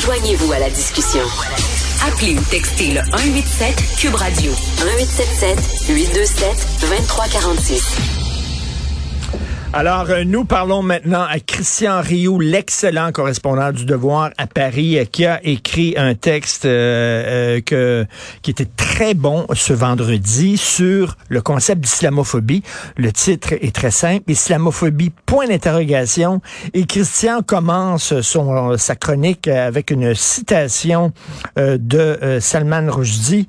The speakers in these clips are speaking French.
Joignez-vous à la discussion. Appelez ou textez le 187 Cube Radio 1877 827 2346. Alors, euh, nous parlons maintenant à Christian Rioux, l'excellent correspondant du Devoir à Paris, euh, qui a écrit un texte euh, que, qui était très bon ce vendredi sur le concept d'islamophobie. Le titre est très simple, Islamophobie, point d'interrogation. Et Christian commence son, sa chronique avec une citation de Salman Rushdie.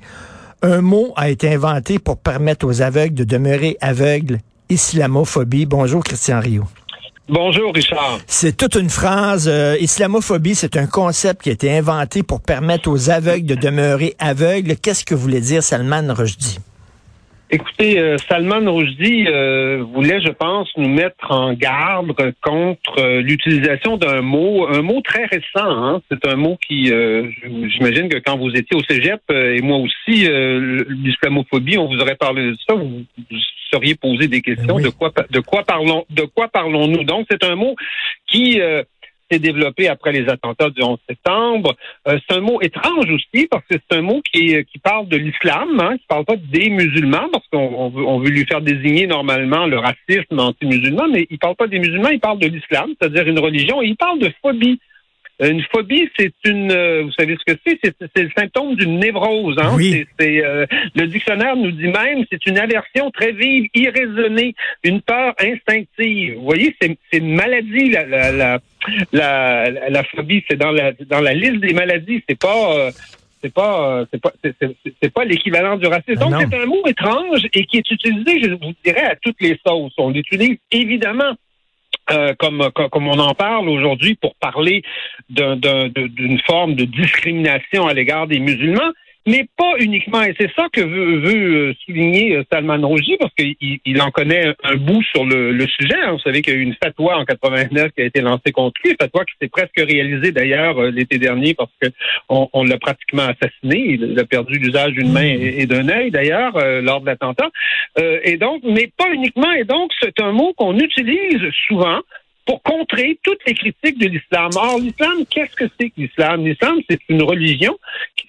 Un mot a été inventé pour permettre aux aveugles de demeurer aveugles islamophobie. Bonjour, Christian Rio. Bonjour, Richard. C'est toute une phrase. Euh, islamophobie, c'est un concept qui a été inventé pour permettre aux aveugles de demeurer aveugles. Qu'est-ce que voulait dire Salman Rushdie? Écoutez, euh, Salman Rushdie euh, voulait, je pense, nous mettre en garde contre l'utilisation d'un mot, un mot très récent. Hein. C'est un mot qui, j'imagine que quand vous étiez au Cégep et moi aussi, l'islamophobie, on vous aurait parlé de ça. Vous, seriez posé des questions. De quoi de quoi parlons de quoi parlons-nous? Donc c'est un mot qui euh, s'est développé après les attentats du 11 septembre. Euh, c'est un mot étrange aussi parce que c'est un mot qui, qui parle de l'islam, hein, qui parle pas des musulmans parce qu'on veut, on veut lui faire désigner normalement le racisme anti-musulman, mais il parle pas des musulmans, il parle de l'islam, c'est-à-dire une religion, et il parle de phobie. Une phobie, c'est une, euh, vous savez ce que c'est, c'est le symptôme d'une névrose. Hein? Oui. C'est, euh, le dictionnaire nous dit même, c'est une aversion très vive, irraisonnée, une peur instinctive. Vous voyez, c'est une maladie. La, la, la, la, la phobie, c'est dans la dans la liste des maladies. C'est pas euh, c'est pas c'est pas c'est pas l'équivalent du racisme. Ah Donc c'est un mot étrange et qui est utilisé, je vous dirais, à toutes les sauces. On l'utilise évidemment euh, comme, comme on en parle aujourd'hui pour parler d'une forme de discrimination à l'égard des musulmans, mais pas uniquement. Et c'est ça que veut, euh, souligner euh, Salman Rushdie, parce qu'il il en connaît un bout sur le, sujet. Hein. Vous savez qu'il y a eu une fatwa en 89 qui a été lancée contre lui, fatwa qui s'est presque réalisée d'ailleurs euh, l'été dernier parce que on, on l'a pratiquement assassiné. Il a perdu l'usage d'une main et, d'un œil d'ailleurs lors de l'attentat. et donc, mais pas uniquement. Et donc, c'est un mot qu'on utilise souvent pour contrer toutes les critiques de l'islam. Or, l'islam, qu'est-ce que c'est que l'islam? L'islam, c'est une religion,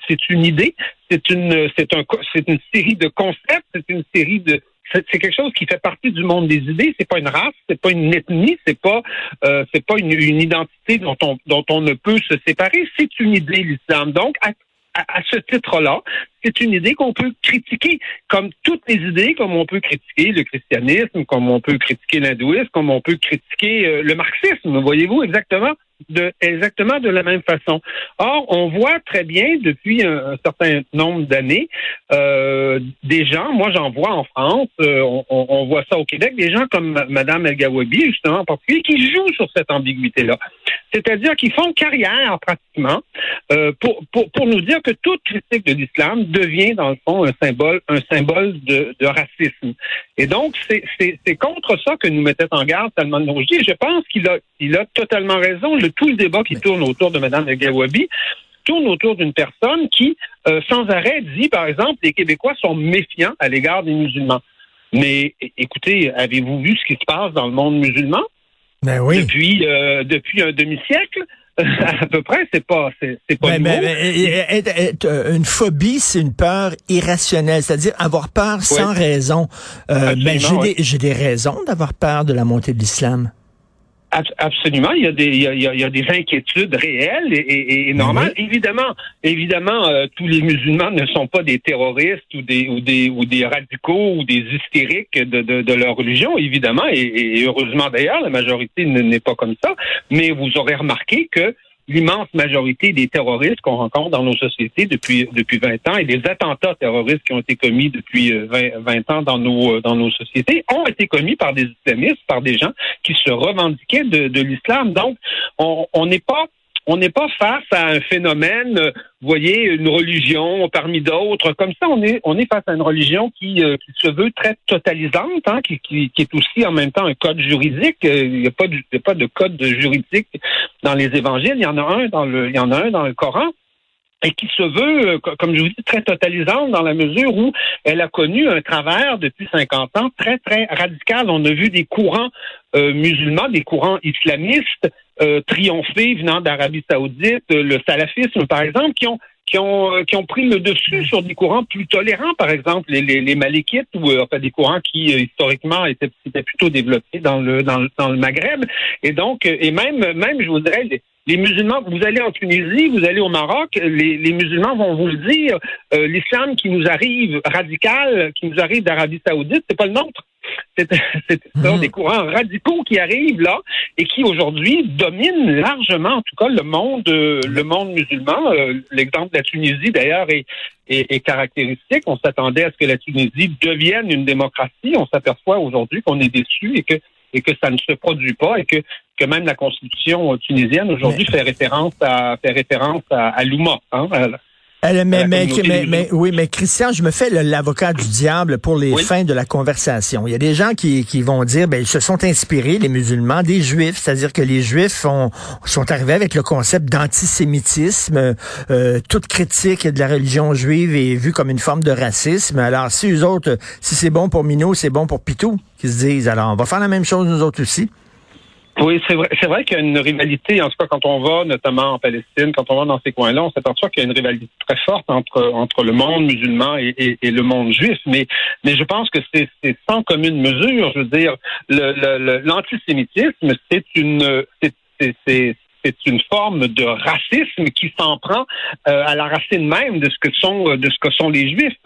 c'est une idée, c'est une, série de concepts, c'est une série de, c'est quelque chose qui fait partie du monde des idées. C'est pas une race, c'est pas une ethnie, c'est pas, euh, pas une, identité dont on, ne peut se séparer. C'est une idée, l'islam. Donc, à, à, ce titre-là, c'est une idée qu'on peut critiquer, comme toutes les idées, comme on peut critiquer le christianisme, comme on peut critiquer l'hindouisme, comme on peut critiquer euh, le marxisme, voyez-vous exactement? De exactement de la même façon. Or, on voit très bien depuis un, certain nombre d'années euh, des gens, moi j'en vois en France, euh, on, on, voit ça au Québec, des gens comme Madame El Gawabi, justement en particulier, qui jouent sur cette ambiguïté-là. C'est-à-dire qu'ils font carrière pratiquement euh, pour, pour, pour nous dire que toute critique de l'islam devient dans le fond un symbole un symbole de, de racisme. Et donc c'est contre ça que nous mettait en garde Salman Rushdie. Je pense qu'il a il a totalement raison. Le, tout le débat qui tourne autour de Mme Gawabi tourne autour d'une personne qui, euh, sans arrêt, dit, par exemple, les Québécois sont méfiants à l'égard des musulmans. Mais écoutez, avez-vous vu ce qui se passe dans le monde musulman? Ben oui. Depuis, euh, depuis un demi-siècle? à peu près, c'est pas, c'est, pas ben, ben, euh, une phobie, c'est une peur irrationnelle, c'est-à-dire avoir peur sans raison. Euh, ben, j'ai, des, j'ai des raisons d'avoir peur de la montée de l'islam. Absolument, il y a des il y a, des inquiétudes réelles et, et, normales. Évidemment, évidemment, euh, tous les musulmans ne sont pas des terroristes ou des ou des ou des radicaux ou des hystériques de, de, de leur religion, évidemment, et, et heureusement d'ailleurs, la majorité n'est pas comme ça. Mais vous aurez remarqué que l'immense majorité des terroristes qu'on rencontre dans nos sociétés depuis depuis 20 ans et des attentats terroristes qui ont été commis depuis 20, euh, 20 ans dans nos euh, dans nos sociétés ont été commis par des islamistes, par des gens qui se revendiquaient de, de l'islam. Donc, on n'est pas on n'est pas face à un phénomène, euh, vous voyez, une religion parmi d'autres. Comme ça, on est, on est face à une religion qui, euh, qui se veut très totalisante, hein, qui, qui, qui, est aussi en même temps un code juridique. Euh, il n'y a, pas de, a pas de code juridique dans les évangiles. Il y en a un dans le, il y en a un dans le Coran et qui se veut, comme je vous dis, très totalisante dans la mesure où elle a connu un travers depuis 50 ans très, très radical. On a vu des courants musulmans, des courants islamistes triomphé venant d'Arabie Saoudite, le salafisme par exemple, qui ont qui ont, euh, qui ont pris le dessus sur des courants plus tolérants, par exemple les, les, les malékites ou euh, enfin des courants qui euh, historiquement étaient, étaient, plutôt développés dans le, dans le dans le Maghreb. Et donc et même même je vous dirais les, les musulmans, vous allez en Tunisie, vous allez au Maroc, les, les musulmans vont vous le dire, l'islam qui nous arrive radical, qui nous arrive d'Arabie Saoudite, c'est pas le nôtre. C'est mmh. des courants radicaux qui arrivent là et qui aujourd'hui dominent largement, en tout cas, le monde, euh, le monde musulman. Euh, l'exemple de la Tunisie, d'ailleurs, est, est, caractéristique. On s'attendait à ce que la Tunisie devienne une démocratie. On s'aperçoit aujourd'hui qu'on est déçu et que et que ça ne se produit pas et que, que même la constitution tunisienne aujourd'hui fait référence à fait référence à, à l'Ouma, hein, mais, mais, oui, mais Christian, je me fais l'avocat du diable pour les fins de la conversation. Il y a des gens qui, qui vont dire, ben, ils se sont inspirés, les musulmans, des juifs, c'est-à-dire que les juifs ont, sont arrivés avec le concept d'antisémitisme. Euh, toute critique de la religion juive est vue comme une forme de racisme. Alors, si eux autres, si c'est bon pour Minot, c'est bon pour Pitou, qui se disent, alors on va faire la même chose nous autres aussi. Oui, c'est vrai, c'est vrai qu'il y a une rivalité, en tout cas quand on va, notamment en Palestine, quand on va dans ces coins-là, on s'aperçoit qu'il y a une rivalité très forte entre entre le monde musulman et, le monde juif. Mais mais je pense que c'est, sans commune mesure. Je veux dire, le, l'antisémitisme, c'est une c'est, c'est une forme de racisme qui s'en prend euh, à la racine même de ce que sont de ce que sont les juifs.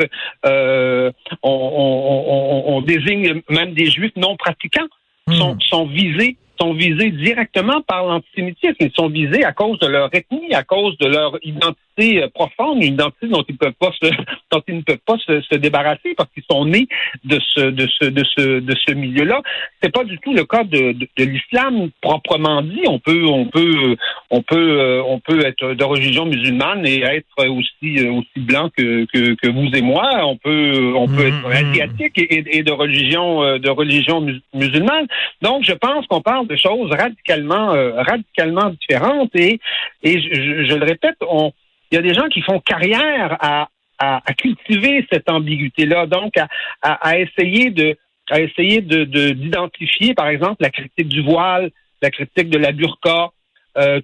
Euh, on, on, on, on, désigne même des juifs non pratiquants sont, hmm. sont visés sont visés directement par l'antisémitisme. Ils sont visés à cause de leur ethnie, à cause de leur identité euh, profonde, une identité dont ils peuvent pas se, dont ils ne peuvent pas se, débarrasser parce qu'ils sont nés de ce, de ce, de ce, de ce milieu-là. C'est pas du tout le cas de, de, l'islam proprement dit. On peut, on peut, on peut, euh, on peut être de religion musulmane et être aussi, euh, aussi blanc que, que, que vous et moi. On peut, on peut être mm-hmm. asiatique et, et, de religion, de religion musulmane. Donc, je pense qu'on parle de choses radicalement, euh, radicalement différentes. Et, et je, le répète, on, il y a des gens qui font carrière à, à, cultiver cette ambiguïté-là, donc à, à, essayer de à essayer de d'identifier, par exemple, la critique du voile, la critique de la burqa, euh,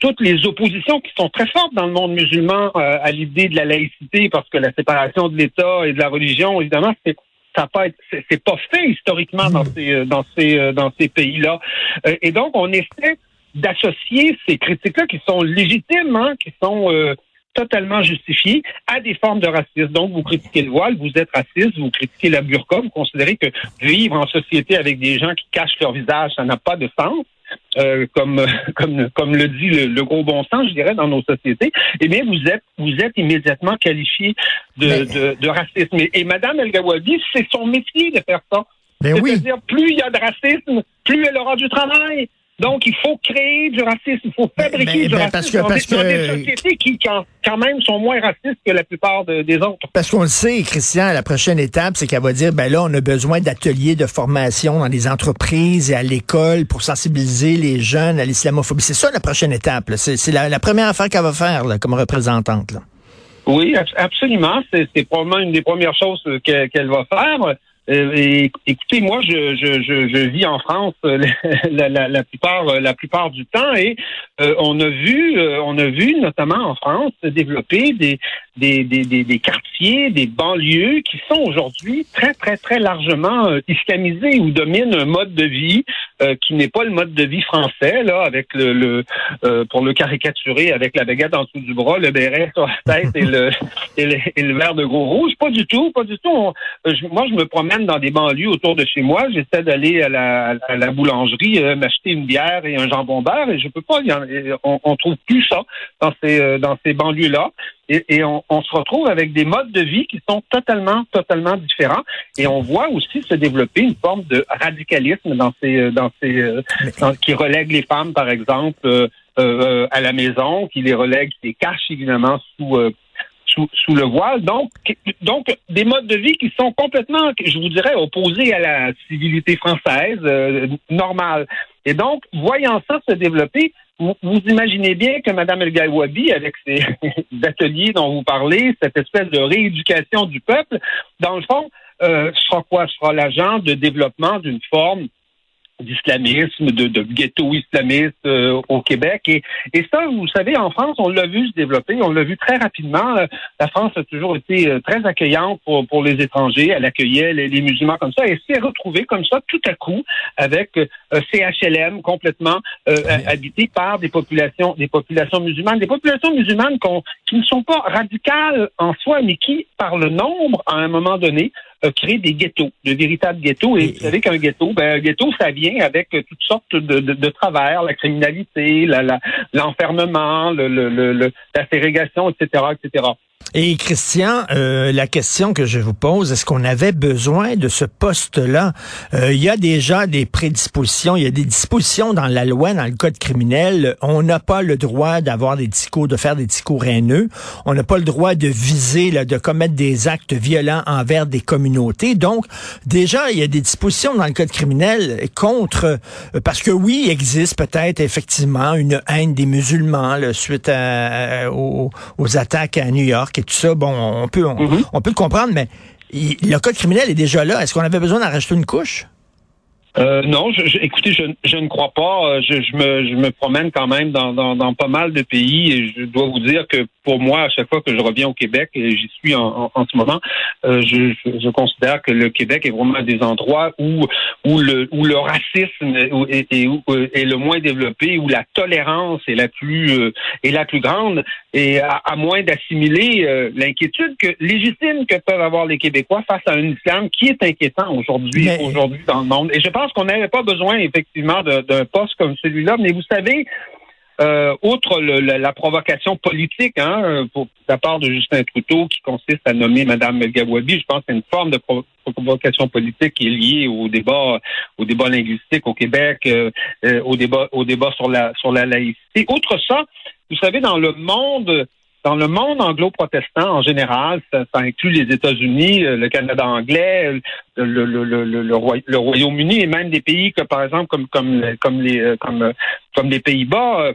toutes les oppositions qui sont très fortes dans le monde musulman euh, à l'idée de la laïcité, parce que la séparation de l'État et de la religion, évidemment, c'est ça pas c'est pas fait historiquement dans ces euh, dans ces dans ces pays-là. Euh, et donc on essaie d'associer ces critiques-là qui sont légitimes, hein, qui sont totalement justifiées à des formes de racisme. Donc, vous critiquez le voile, vous êtes raciste, vous critiquez la burqa, vous considérez que vivre en société avec des gens qui cachent leur visage, ça n'a pas de sens. Euh, comme, comme, comme le dit le, gros bon sens, je dirais, dans nos sociétés, eh bien, vous êtes, vous êtes immédiatement qualifié de, de, de, racisme. Et, et Mme El Gawabi, c'est son métier de faire ça. C'est-à-dire, plus il y a de racisme, plus elle aura du travail. Donc, il faut créer du racisme, il faut fabriquer du racisme parce que, parce que, des sociétés qui, quand, même, sont moins racistes que la plupart des autres. Parce qu'on le sait, Christian, la prochaine étape, c'est qu'elle va dire, ben là, on a besoin d'ateliers de formation dans les entreprises et à l'école pour sensibiliser les jeunes à l'islamophobie. C'est ça la prochaine étape. C'est la, première affaire qu'elle va faire comme représentante. Oui, absolument. C'est probablement une des premières choses qu'elle va faire. Euh, écoutez, moi, je, je, je, je, vis en France euh, la, la, la, plupart euh, la plupart du temps et on a vu on a vu notamment en France se développer des des, des, des, quartiers, des banlieues qui sont aujourd'hui très très très largement islamisés où domine un mode de vie qui n'est pas le mode de vie français là avec le, le pour le caricaturer avec la baguette en dessous du bras, le béret sur la tête et le et le, et le verre de gros rouge. Pas du tout, pas du tout. moi, je me promène dans des banlieues autour de chez moi. J'essaie d'aller à la, boulangerie, euh, m'acheter une bière et un jambon beurre et je peux pas. on, on trouve plus ça dans ces euh, dans ces banlieues-là. Et, on, se retrouve avec des modes de vie qui sont totalement, totalement différents. Et on voit aussi se développer une forme de radicalisme dans ces, euh, dans ces, qui relègue les femmes, par exemple, à la maison, qui les relègue, qui les cache évidemment sous sous, le voile. Donc, donc, des modes de vie qui sont complètement, je vous dirais, opposés à la civilité française euh, normale. Et donc, voyant ça se développer, vous, imaginez bien que Mme El Gawabi, avec ses ateliers dont vous parlez, cette espèce de rééducation du peuple, dans le fond, euh, sera quoi? Sera l'agent de développement d'une forme d'islamisme, de, de ghetto islamiste euh, au Québec. Et, et ça, vous savez, en France, on l'a vu se développer, on l'a vu très rapidement. Euh, la France a toujours été euh, très accueillante pour, pour les étrangers. Elle accueillait les, musulmans comme ça et s'est retrouvée comme ça tout à coup avec euh, CHLM complètement habité par des populations, des populations musulmanes, des populations musulmanes qui ne sont pas radicales en soi, mais qui, par le nombre, à un moment donné, a créé des ghettos, de véritables ghettos. Et, vous savez qu'un ghetto, ben, un ghetto, ça vient avec toutes sortes de, de, de travers, la criminalité, l'enfermement, la, le, le, le, la ségrégation, etc., etc. Et Christian, euh, la question que je vous pose, est-ce qu'on avait besoin de ce poste-là? Euh, il y a déjà des prédispositions, il y a des dispositions dans la loi, dans le code criminel. On n'a pas le droit d'avoir des discours, de faire des discours haineux. On n'a pas le droit de viser, là, de commettre des actes violents envers des communautés. Donc, déjà, il y a des dispositions dans le code criminel contre, euh, parce que oui, il existe peut-être effectivement une haine des musulmans suite aux, aux attaques à New York et tout ça, bon, on peut, mhm. on, peut le comprendre, mais le code criminel est déjà là. Est-ce qu'on avait besoin d'en rajouter une couche? Euh, non, je, écoutez, je, je, ne crois pas. Euh, je, je, me, je me promène quand même dans, dans, dans, pas mal de pays et je dois vous dire que pour moi, à chaque fois que je reviens au Québec, et j'y suis en, en, ce moment, euh, je, je, considère que le Québec est vraiment des endroits où, où, le, où le racisme est, est, est, le moins développé, où la tolérance est la plus, est la plus grande et à, à moins d'assimiler l'inquiétude que, légitime que peuvent avoir les Québécois face à un islam qui est inquiétant aujourd'hui aujourd'hui dans le monde. Et je pense qu'on n'avait pas besoin effectivement d'un poste comme celui-là, mais vous savez, euh, outre la, provocation politique hein, pour la part de Justin Trudeau qui consiste à nommer Mme Gawabi, je pense y a une forme de provocation politique qui est liée au débat, au débat linguistique au Québec, euh, euh, au débat, au débat sur la sur la laïcité. Outre ça, vous savez, dans le monde dans le monde anglo-protestant en général, ça, inclut les États-Unis, euh, le Canada anglais, le, le, le, le Royaume-Uni et même des pays que, par exemple, comme comme les comme les Pays-Bas,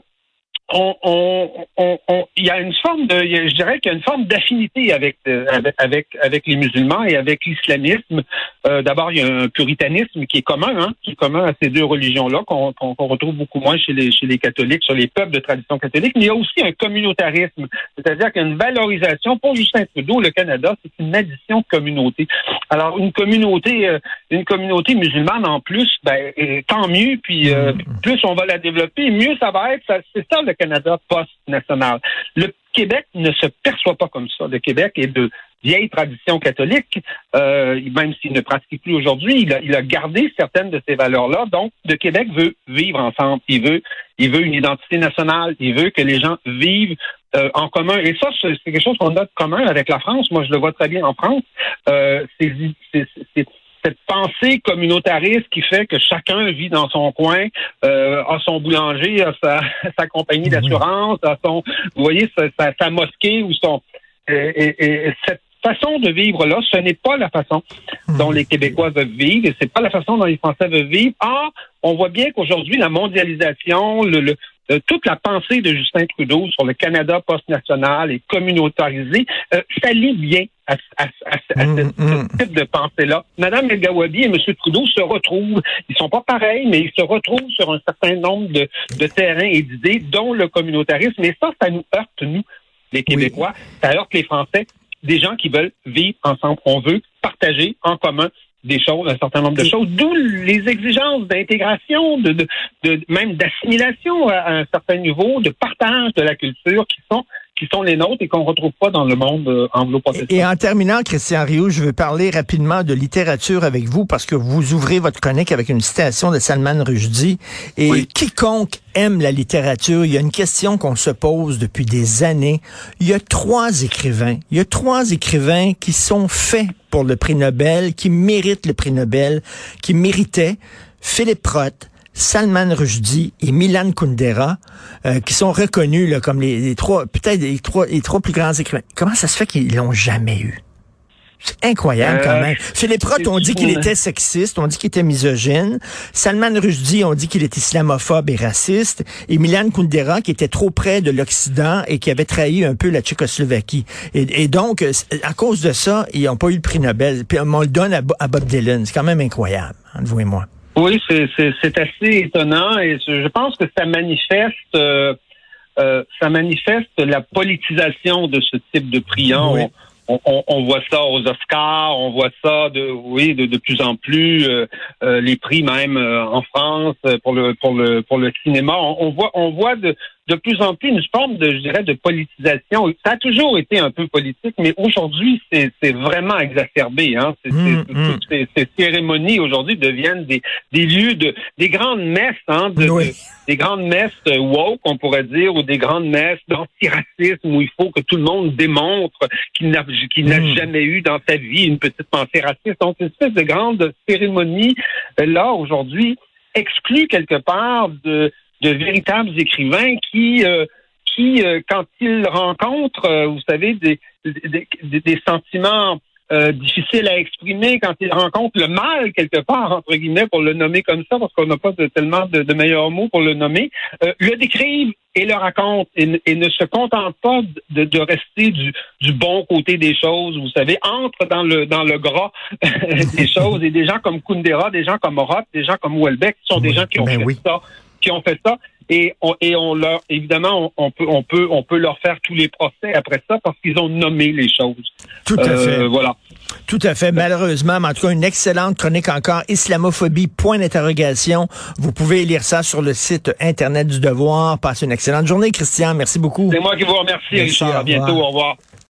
on, on, on, il y a une forme de, je dirais qu'il y a une forme d'affinité avec, euh, avec, avec, les musulmans et avec l'islamisme. Euh, D'abord, il y a un puritanisme qui est commun, hein, qui est commun à ces deux religions-là, qu'on retrouve beaucoup moins chez les, chez les catholiques, sur les peuples de tradition catholique. Mais il y a aussi un communautarisme, c'est-à-dire qu'il y a une valorisation. Pour Justin Trudeau, le Canada, c'est une addition de communautés. Alors, une communauté, euh, une communauté musulmane en plus, ben, tant mieux. Puis euh, mm. plus on va la développer, mieux ça va être. C'est ça le Canada post-national. Le Québec ne se perçoit pas comme ça. Le Québec est de vieille tradition catholique, euh, même s'il ne pratique plus aujourd'hui, il a, gardé certaines de ces valeurs-là. Donc, le Québec veut vivre ensemble. Il veut, il veut une identité nationale. Il veut que les gens vivent euh, en commun. Et ça, c'est quelque chose qu'on a de commun avec la France. Moi, je le vois très bien en France. Euh, c'est cette pensée communautariste qui fait que chacun vit dans son coin, euh, a son boulanger, a sa, sa compagnie d'assurance, a son, vous voyez, sa, sa, mosquée ou son et, et, cette façon de vivre là, ce n'est pas la façon dont les Québécois veulent vivre et c'est pas la façon dont les Français veulent vivre. Or, on voit bien qu'aujourd'hui la mondialisation, le, le euh, toute la pensée de Justin Trudeau sur le Canada post-national et communautarisé euh, s'allie bien à, à, à, mm, ce, mm. type de pensée-là. Madame El Gawabi et M. Trudeau se retrouvent. Ils sont pas pareils, mais ils se retrouvent sur un certain nombre de, de terrains et d'idées, dont le communautarisme. Et ça, ça nous heurte, nous, les Québécois. Ça heurte les Français. Des gens qui veulent vivre ensemble. On veut partager en commun des choses, un certain nombre de choses, d'où les exigences d'intégration, de, de, de, même d'assimilation à un certain niveau, de partage de la culture qui sont qui sont les nôtres et qu'on retrouve pas dans le monde euh, anglo-protestant. Et en terminant, Christian Rio, je veux parler rapidement de littérature avec vous parce que vous ouvrez votre chronique avec une citation de Salman Rushdie et quiconque aime la littérature, il y a une question qu'on se pose depuis des années. Il y a trois écrivains, il y a trois écrivains qui sont faits pour le prix Nobel, qui méritent le prix Nobel, qui méritaient Philippe Roth, Salman Rushdie et Milan Kundera, euh, qui sont reconnus là, comme les, trois, peut-être les trois, les trois plus grands écrivains. Comment ça se fait qu'ils l'ont jamais eu? C'est incroyable quand euh, même. Philippe Roth, on dit qu'il était sexiste, on dit qu'il était misogyne. Salman Rushdie, on dit qu'il était islamophobe et raciste. Et Milan Kundera, qui était trop près de l'Occident et qui avait trahi un peu la Tchécoslovaquie. Et, donc, à cause de ça, ils n'ont pas eu le prix Nobel. Puis on le donne à, Bob Dylan. C'est quand même incroyable, entre vous et moi. Oui, c'est assez étonnant et je pense que ça manifeste euh, euh, ça manifeste la politisation de ce type de prix. Hein. On, on, on, voit ça aux Oscars, on voit ça de oui de, de plus en plus euh, euh les prix même en France pour le pour le pour le cinéma. On, on voit on voit de de plus en plus une forme de, je dirais, de politisation. Ça a toujours été un peu politique, mais aujourd'hui, c'est vraiment exacerbé. Hein? Mmh, mmh. Toutes ces, ces, cérémonies aujourd'hui deviennent des, des lieux de des grandes messes, hein, de, des grandes messes euh, woke, on pourrait dire, ou des grandes messes d'antiracisme où il faut que tout le monde démontre qu'il n'a qu'il n'a mmh. jamais eu dans sa vie une petite pensée raciste. Donc, une espèce de grande cérémonie euh, là aujourd'hui exclut quelque part de de véritables écrivains qui, euh, qui euh, quand ils rencontrent, euh, vous savez, des, des, des sentiments difficiles à exprimer, quand ils rencontrent le mal quelque part, entre guillemets, pour le nommer comme ça, parce qu'on n'a pas de, tellement de, de, meilleurs mots pour le nommer, le décrivent et le racontent et, ne se contentent pas de, de rester du, du, bon côté des choses, vous savez, entre dans le dans le gras des choses. Et des gens comme Kundera, des gens comme Roth, des gens comme Welbeck, qui sont des gens qui ont ben fait ça qui ont fait ça. Et on, et on leur, évidemment, on, peut, on peut, on peut leur faire tous les procès après ça parce qu'ils ont nommé les choses. Tout à fait. Euh, voilà. Tout à fait. Malheureusement, mais en tout cas, une excellente chronique encore. Islamophobie, point d'interrogation. Vous pouvez lire ça sur le site Internet du Devoir. Passez une excellente journée, Christian. Merci beaucoup. C'est moi qui vous remercie, Richard. À bientôt. Au revoir.